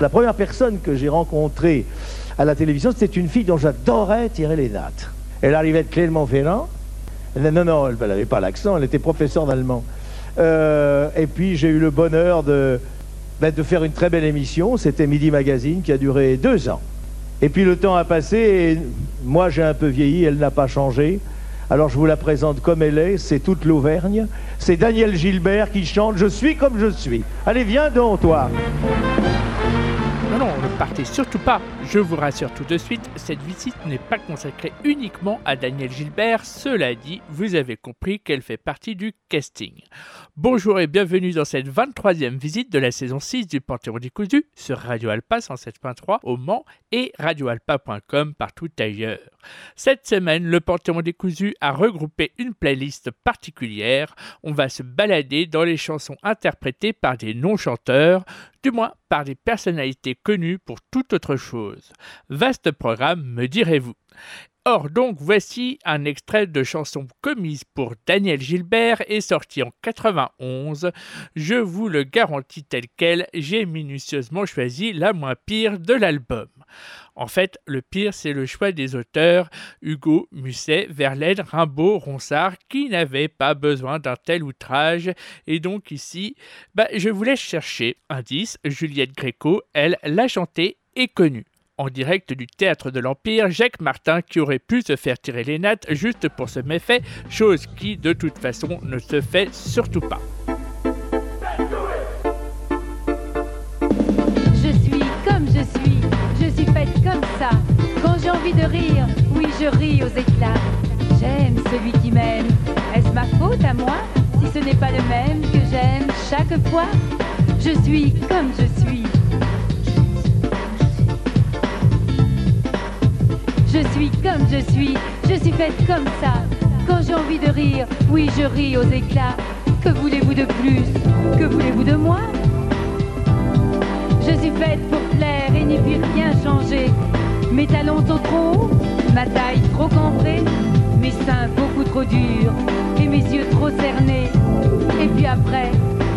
La première personne que j'ai rencontrée à la télévision, c'était une fille dont j'adorais tirer les nattes. Elle arrivait de Clermont-Ferrand. Non, non, elle n'avait pas l'accent, elle était professeure d'allemand. Euh, et puis j'ai eu le bonheur de, ben, de faire une très belle émission, c'était Midi Magazine, qui a duré deux ans. Et puis le temps a passé, et moi j'ai un peu vieilli, elle n'a pas changé. Alors je vous la présente comme elle est, c'est toute l'Auvergne. C'est Daniel Gilbert qui chante Je suis comme je suis. Allez, viens donc, toi. Partez surtout pas. Je vous rassure tout de suite, cette visite n'est pas consacrée uniquement à Daniel Gilbert. Cela dit, vous avez compris qu'elle fait partie du casting. Bonjour et bienvenue dans cette 23e visite de la saison 6 du Panthéon Décousu sur Radio Alpa 107.3 au Mans et radioalpa.com partout ailleurs. Cette semaine, le Panthéon Décousu a regroupé une playlist particulière. On va se balader dans les chansons interprétées par des non-chanteurs, du moins par des personnalités connues pour toute autre chose. Vaste programme, me direz-vous. Or donc voici un extrait de chanson commise pour Daniel Gilbert et sorti en 91. Je vous le garantis tel quel, j'ai minutieusement choisi la moins pire de l'album. En fait, le pire, c'est le choix des auteurs Hugo, Musset, Verlaine, Rimbaud, Ronsard, qui n'avaient pas besoin d'un tel outrage. Et donc ici, bah, je vous laisse chercher. Indice, Juliette Gréco, elle, l'a chanté et connue en direct du théâtre de l'Empire, Jacques Martin qui aurait pu se faire tirer les nattes juste pour ce méfait, chose qui de toute façon ne se fait surtout pas. Je suis comme je suis, je suis faite comme ça. Quand j'ai envie de rire, oui je ris aux éclats. J'aime celui qui m'aime. Est-ce ma faute à moi si ce n'est pas le même que j'aime chaque fois? Je suis comme je suis. Je suis comme je suis, je suis faite comme ça. Quand j'ai envie de rire, oui, je ris aux éclats. Que voulez-vous de plus? Que voulez-vous de moi? Je suis faite pour plaire et n'y puis rien changer. Mes talons sont trop hauts, ma taille trop cambrée, mes seins beaucoup trop durs et mes yeux trop cernés. Et puis après,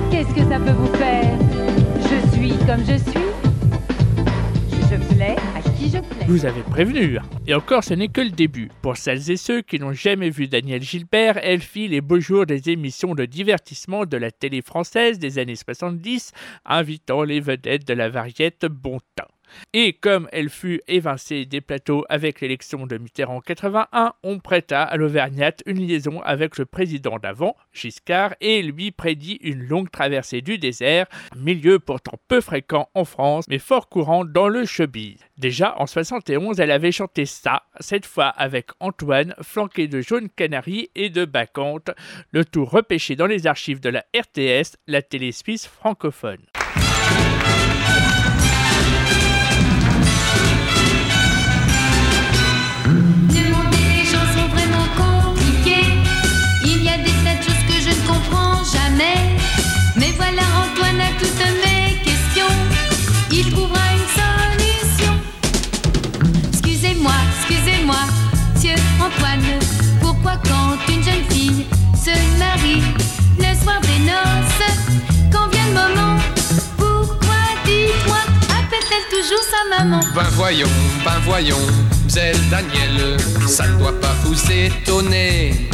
qu'est-ce que ça peut vous faire? Je suis comme je suis. Je plais à qui je plais. Vous avez prévenu. Et encore, ce n'est que le début. Pour celles et ceux qui n'ont jamais vu Daniel Gilbert, elle fit les beaux jours des émissions de divertissement de la télé française des années 70, invitant les vedettes de la variette Bon Teint. Et comme elle fut évincée des plateaux avec l'élection de Mitterrand en 81, on prêta à l'Auvergnate une liaison avec le président d'avant, Giscard, et lui prédit une longue traversée du désert, milieu pourtant peu fréquent en France, mais fort courant dans le showbiz. Déjà en 71, elle avait chanté ça, cette fois avec Antoine, flanqué de Jaune Canary et de Bacchante, le tout repêché dans les archives de la RTS, la télé suisse francophone. Se marie le soir des noces, quand vient le moment, pourquoi dites-moi, appelle-t-elle toujours sa maman? Ben voyons, ben voyons, Mzelle Daniel, ça ne doit pas vous étonner.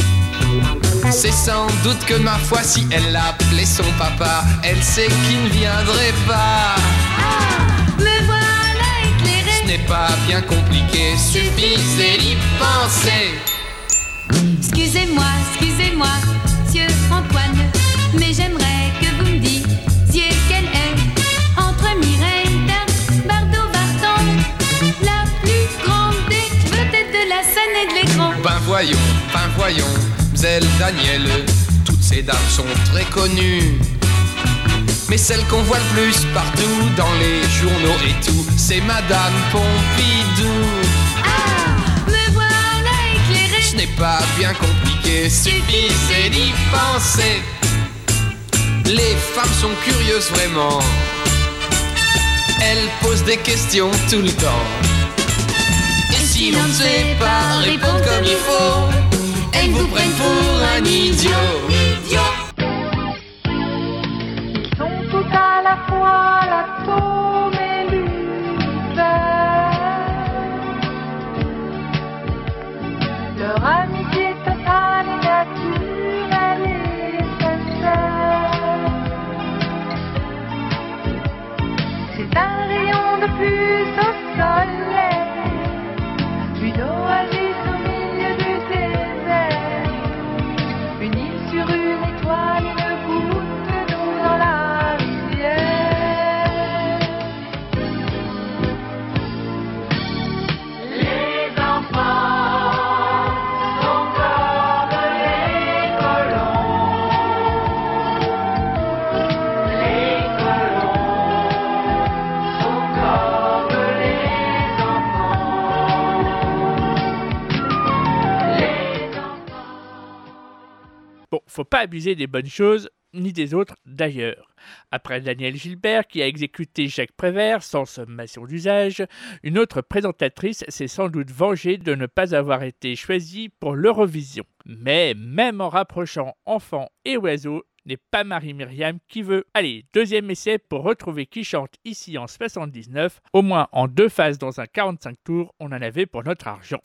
C'est sans doute que ma foi, si elle appelait son papa, elle sait qu'il ne viendrait pas. Me voilà Ce éclairé. n'est pas bien compliqué, suffisait d'y penser. Excusez-moi, excusez-moi, monsieur Antoine, mais j'aimerais que vous me disiez quelle est entre Mireille Bardot Barton, la plus grande des vedettes de la scène et de l'écran. Ben voyons, ben voyons, Mzelle Daniel, toutes ces dames sont très connues. Mais celle qu'on voit le plus partout dans les journaux et tout, c'est Madame Pompidou. Ce n'est pas bien compliqué, suffisait d'y penser. Les femmes sont curieuses vraiment. Elles posent des questions tout le temps. Et si l'on ne sait pas répondre comme il faut, elles vous prennent pour un idiot. sont tout à la fois et plus au faut pas abuser des bonnes choses ni des autres d'ailleurs. Après Daniel Gilbert qui a exécuté Jacques Prévert sans sommation d'usage, une autre présentatrice s'est sans doute vengée de ne pas avoir été choisie pour l'Eurovision. Mais même en rapprochant enfants et oiseaux, n'est pas Marie-Myriam qui veut. Allez, deuxième essai pour retrouver qui chante ici en 79. Au moins en deux phases dans un 45 tours, on en avait pour notre argent.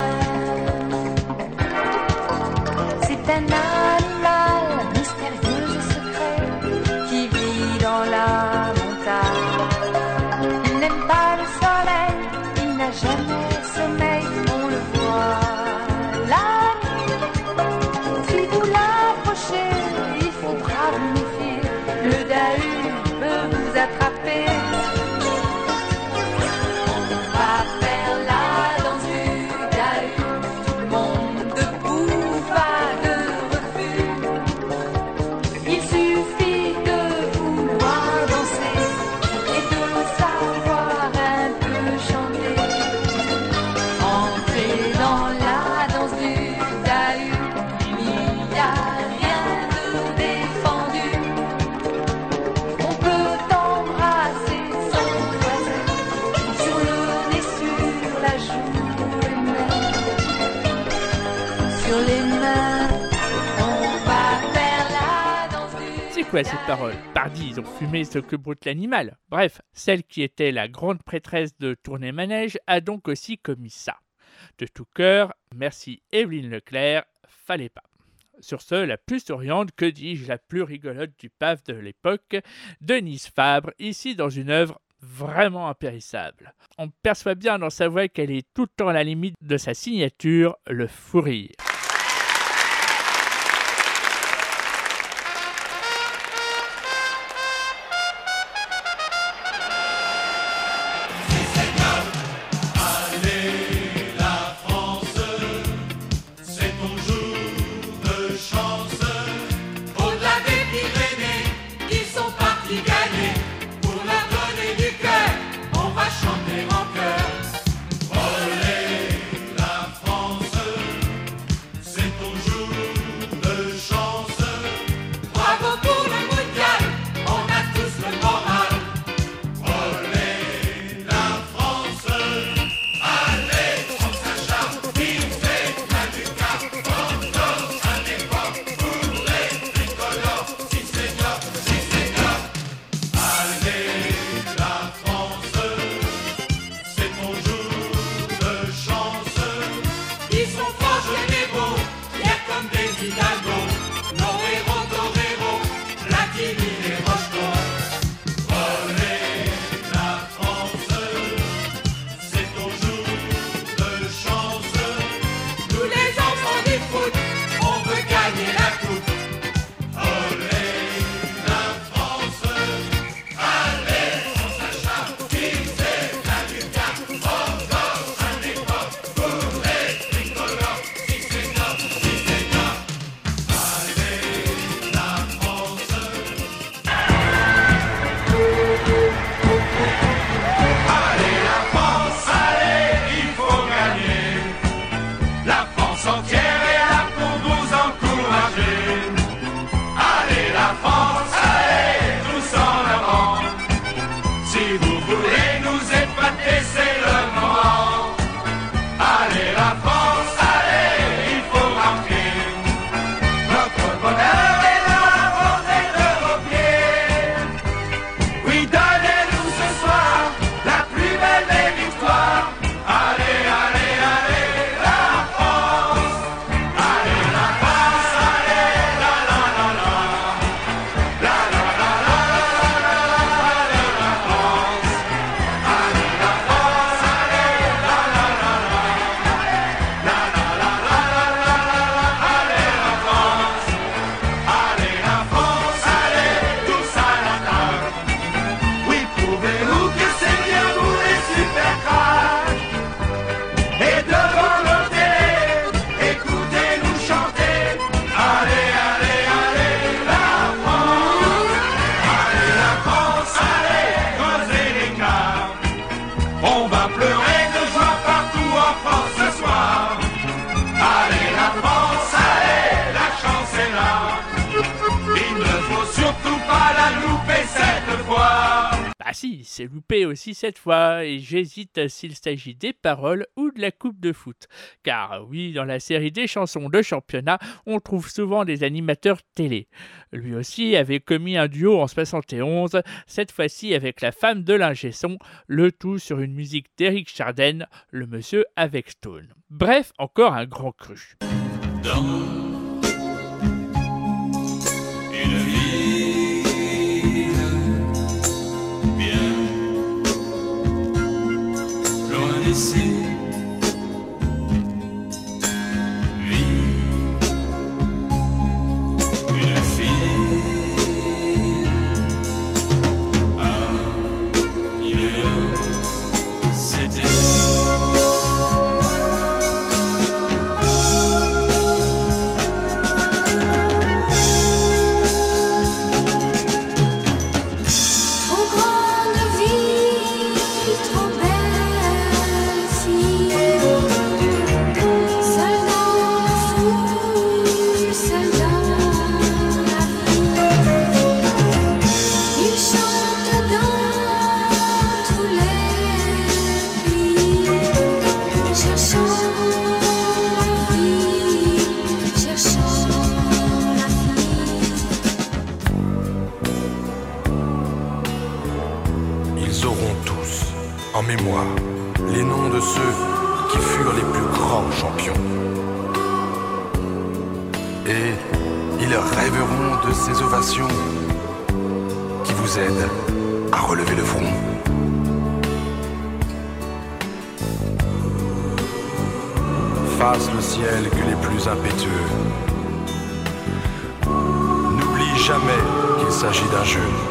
Du C'est quoi cette parole Pardi, ils ont fumé ce que broute l'animal. Bref, celle qui était la grande prêtresse de Tournée Manège a donc aussi commis ça. De tout cœur, merci Evelyne Leclerc, fallait pas. Sur ce, la plus souriante, que dis-je, la plus rigolote du PAF de l'époque, Denise Fabre, ici dans une œuvre vraiment impérissable. On perçoit bien dans sa voix qu'elle est tout le temps à la limite de sa signature, le fou rire. Si, c'est loupé aussi cette fois, et j'hésite s'il s'agit des paroles ou de la coupe de foot. Car oui, dans la série des chansons de championnat, on trouve souvent des animateurs télé. Lui aussi avait commis un duo en 71, cette fois-ci avec la femme de l'ingé son, le tout sur une musique d'Eric Chardin, le monsieur avec Stone. Bref, encore un grand cru. Auront tous en mémoire les noms de ceux qui furent les plus grands champions. Et ils rêveront de ces ovations qui vous aident à relever le front. Fasse le ciel que les plus impétueux. N'oublie jamais qu'il s'agit d'un jeu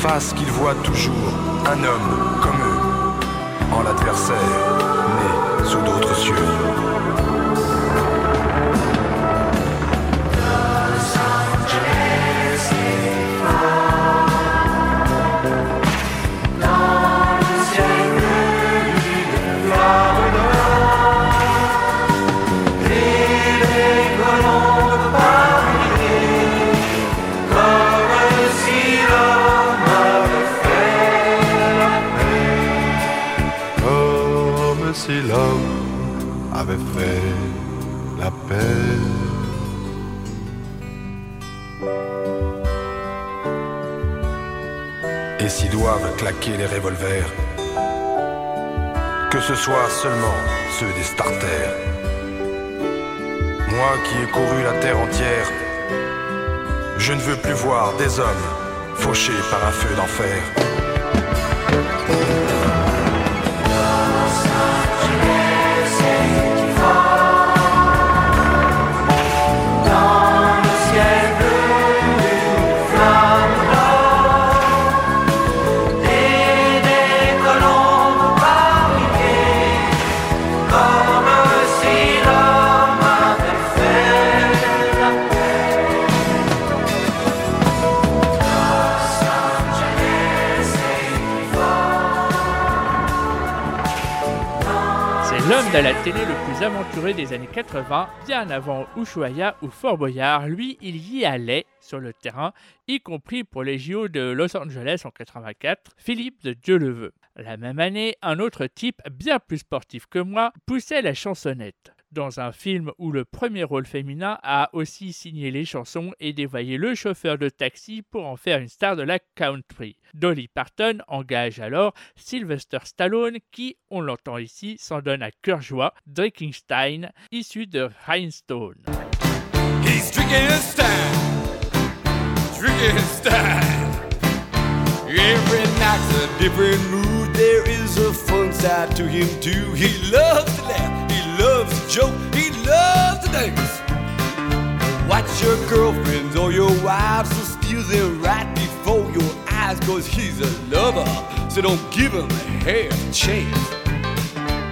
fasse qu'ils voient toujours un homme comme eux, en l'adversaire, né sous d'autres cieux. Claquer les revolvers, que ce soit seulement ceux des starters. Moi qui ai couru la terre entière, je ne veux plus voir des hommes fauchés par un feu d'enfer. La télé le plus aventuré des années 80, bien avant Ushuaïa ou Fort Boyard. Lui, il y allait sur le terrain, y compris pour les JO de Los Angeles en 84, Philippe de Dieu le veut. La même année, un autre type, bien plus sportif que moi, poussait la chansonnette. Dans un film où le premier rôle féminin a aussi signé les chansons et dévoyé le chauffeur de taxi pour en faire une star de la country. Dolly Parton engage alors Sylvester Stallone qui, on l'entend ici, s'en donne à cœur joie, Drinkenstein, issu de Rhinestone. He's drinking. There is a fun side to him too. He loves to laugh, joke, he loves to dance. Watch your girlfriends or your wives to steal them right before your eyes, cause he's a lover. So don't give him a half chance.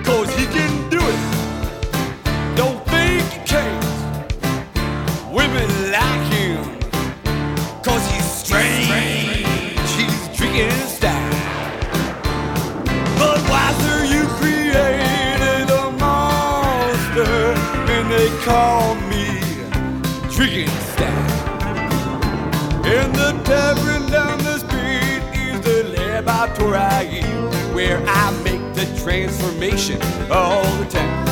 Cause he can do it. Don't think he can't. Women like him, cause he's strange. He's drinking call me style. In the tavern down the street, spot where I eat, where I make the transformation all the time.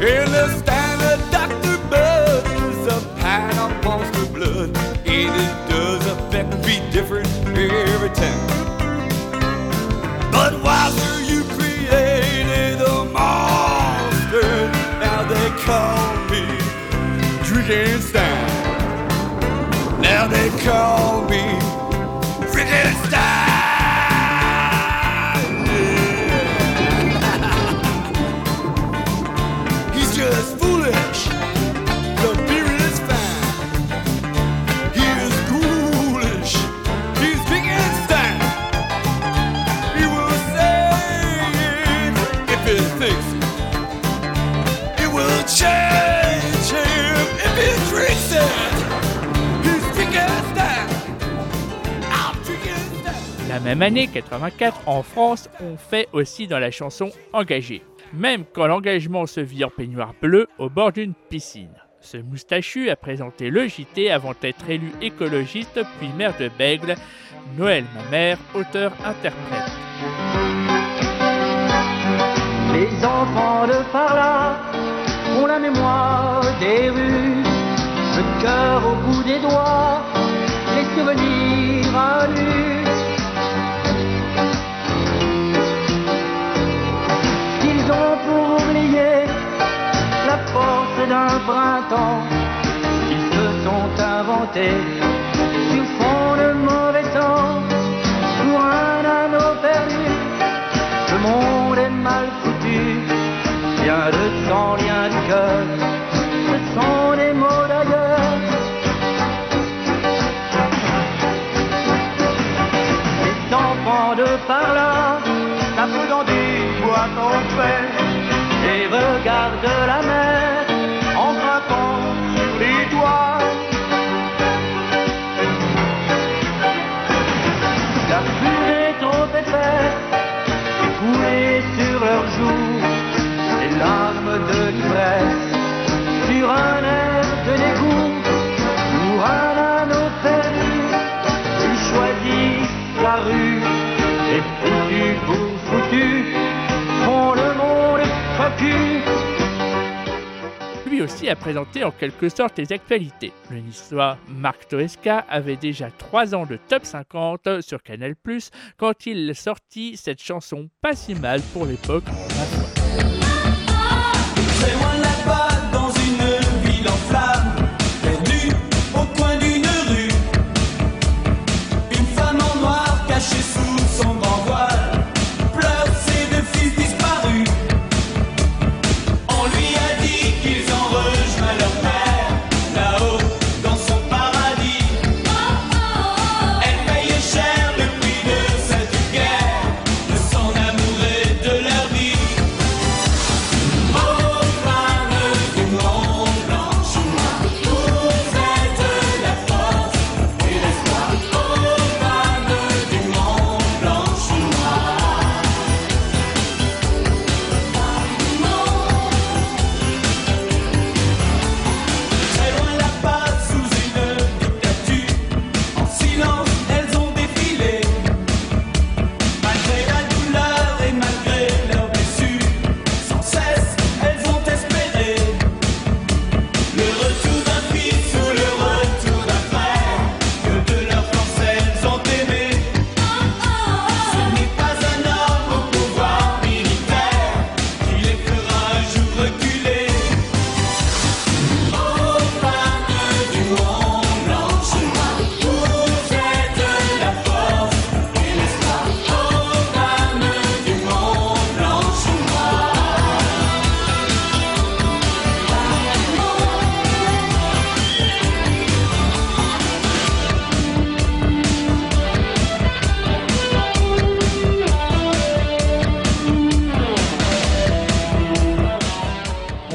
In the standard Dr. Bud is a pint of monster blood, and it does affect me different every time. But Wiser, Drinkenstein. Now they call me même année, 84, en France, on fait aussi dans la chanson engagée. Même quand l'engagement se vit en peignoir bleu au bord d'une piscine. Ce moustachu a présenté le JT avant d'être élu écologiste puis maire de Bègle. Noël, ma mère, auteur-interprète. Les enfants de par là ont la mémoire des rues, le cœur au bout des doigts, les souvenirs à nu. Force d'un printemps qu'ils se sont inventés sur fond de mauvais temps pour un anneau perdu. Le monde est mal foutu, rien de sang, rien de cœur, ce sont des mots d'ailleurs. Les enfants de par là, tapent dans du bois qu'on fait, et regardent la mer en frappant Lui aussi a présenté en quelque sorte les actualités. Le niçois Marc Toesca avait déjà 3 ans de top 50 sur Canal+, quand il sortit cette chanson pas si mal pour l'époque,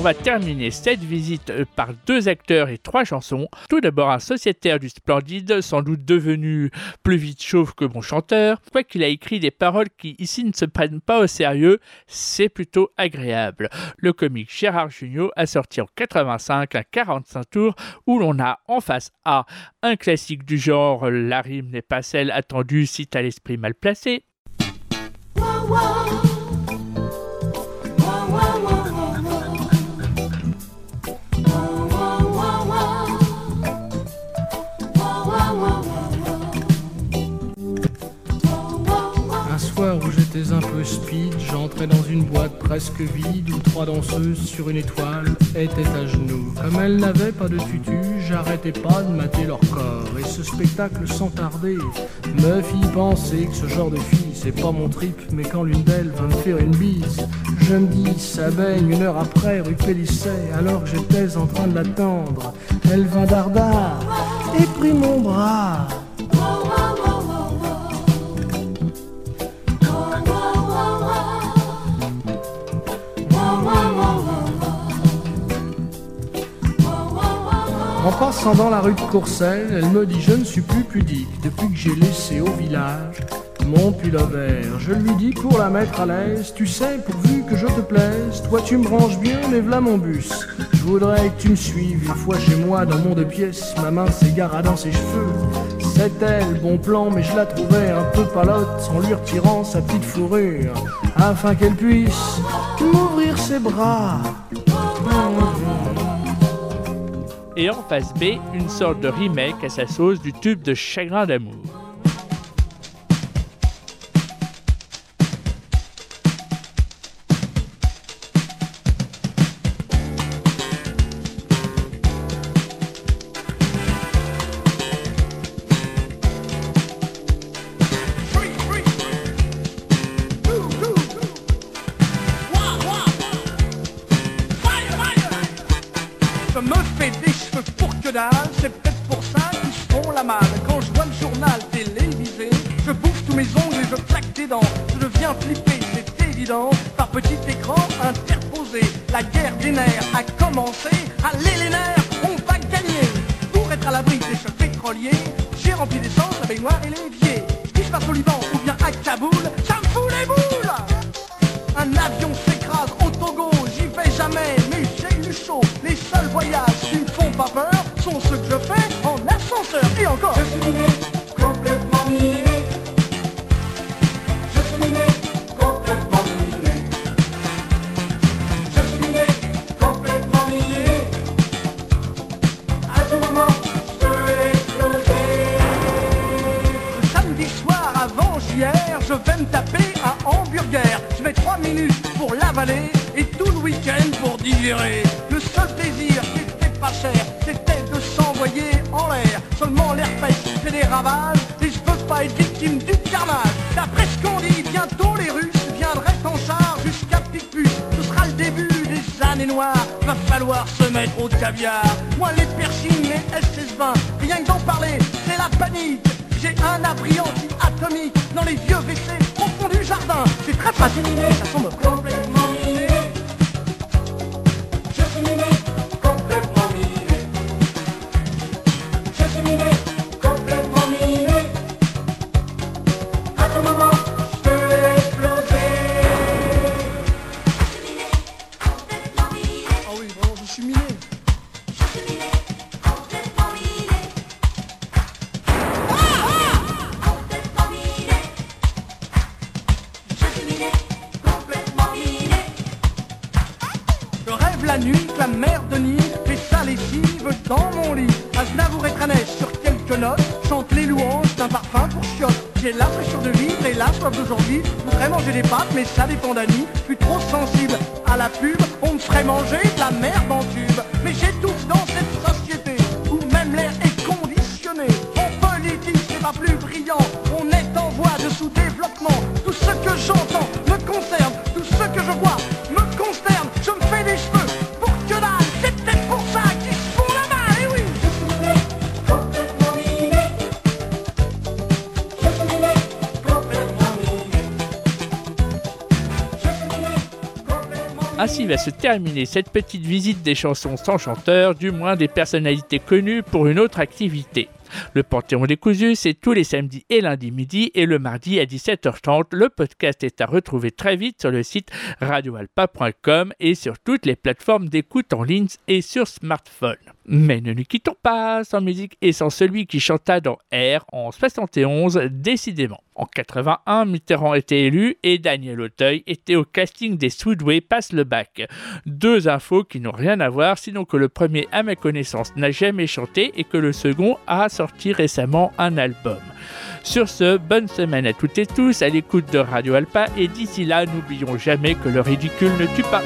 va terminer cette visite euh, par deux acteurs et trois chansons. Tout d'abord un sociétaire du Splendide, sans doute devenu plus vite chauve que bon chanteur. Quoi qu'il a écrit des paroles qui ici ne se prennent pas au sérieux, c'est plutôt agréable. Le comique Gérard Jugnot a sorti en 85 un 45 tours où l'on a en face A un classique du genre La rime n'est pas celle attendue si t'as l'esprit mal placé. J'entrais dans une boîte presque vide où trois danseuses sur une étoile étaient à genoux. Comme elles n'avaient pas de tutu, j'arrêtais pas de mater leur corps. Et ce spectacle sans tarder me fit penser que ce genre de fille, c'est pas mon trip, mais quand l'une d'elles va me faire une bise, je me dis, ça baigne une heure après, rue Pélisset, alors que j'étais en train de l'attendre. Elle vint dardard et prit mon bras. En passant dans la rue de Courcelles, elle me dit je ne suis plus pudique depuis que j'ai laissé au village mon pullover. Je lui dis pour la mettre à l'aise, tu sais, pourvu que je te plaise, toi tu me ranges bien, mais v'là mon bus. Je voudrais que tu me suives une fois chez moi dans mon deux pièces, ma main s'égara dans ses cheveux. C'était le bon plan, mais je la trouvais un peu palote en lui retirant sa petite fourrure, afin qu'elle puisse m'ouvrir ses bras. Et en face B, une sorte de remake à sa sauce du tube de Chagrin d'amour. J'ai rempli d'essence la baignoire et l'évier. Si je passe au Liban ou bien à Kaboul, ça me fout les boules Un avion s'écrase au Togo, j'y vais jamais, mais j'ai eu chaud. Les seuls voyages qui me font pas peur sont ceux que je fais en ascenseur. Et encore, je suis Le seul plaisir qui était pas cher, c'était de s'envoyer en l'air. Seulement l'air pêche fait des ravages et je peux pas être victime du carnage. D'après ce qu'on dit, bientôt les Russes viendraient en char jusqu'à Picpus. Ce sera le début des années noires. Va falloir se mettre au caviar. Moi les piercings, les SS20, rien que d'en parler, c'est la panique. J'ai un abri anti-atomique dans les vieux WC au fond du jardin. C'est très pratique, ça semble complètement miné. L'impression de vivre et la soif d'aujourd'hui. Je voudrais manger des pâtes, mais ça dépend d'Annie. Je suis trop sensible à la pub. On me ferait manger de la merde en tube. Mais j'étouffe dans cette société où même l'air est conditionné. En politique, c'est pas plus brillant. On est en voie de sous-développement. Tout ce que j'entends me concerne. Tout ce que je vois me consterne. Je me fais des cheveux Va se terminer cette petite visite des chansons sans chanteur, du moins des personnalités connues pour une autre activité. Le Panthéon décousu, c'est tous les samedis et lundis midi et le mardi à 17h30. Le podcast est à retrouver très vite sur le site radioalpa.com et sur toutes les plateformes d'écoute en ligne et sur smartphone. Mais ne nous quittons pas sans musique et sans celui qui chanta dans R en 71, décidément. En 81, Mitterrand était élu et Daniel Auteuil était au casting des Soudway Passe le bac. Deux infos qui n'ont rien à voir, sinon que le premier, à ma connaissance, n'a jamais chanté et que le second a sorti récemment un album. Sur ce, bonne semaine à toutes et tous à l'écoute de Radio Alpa et d'ici là, n'oublions jamais que le ridicule ne tue pas.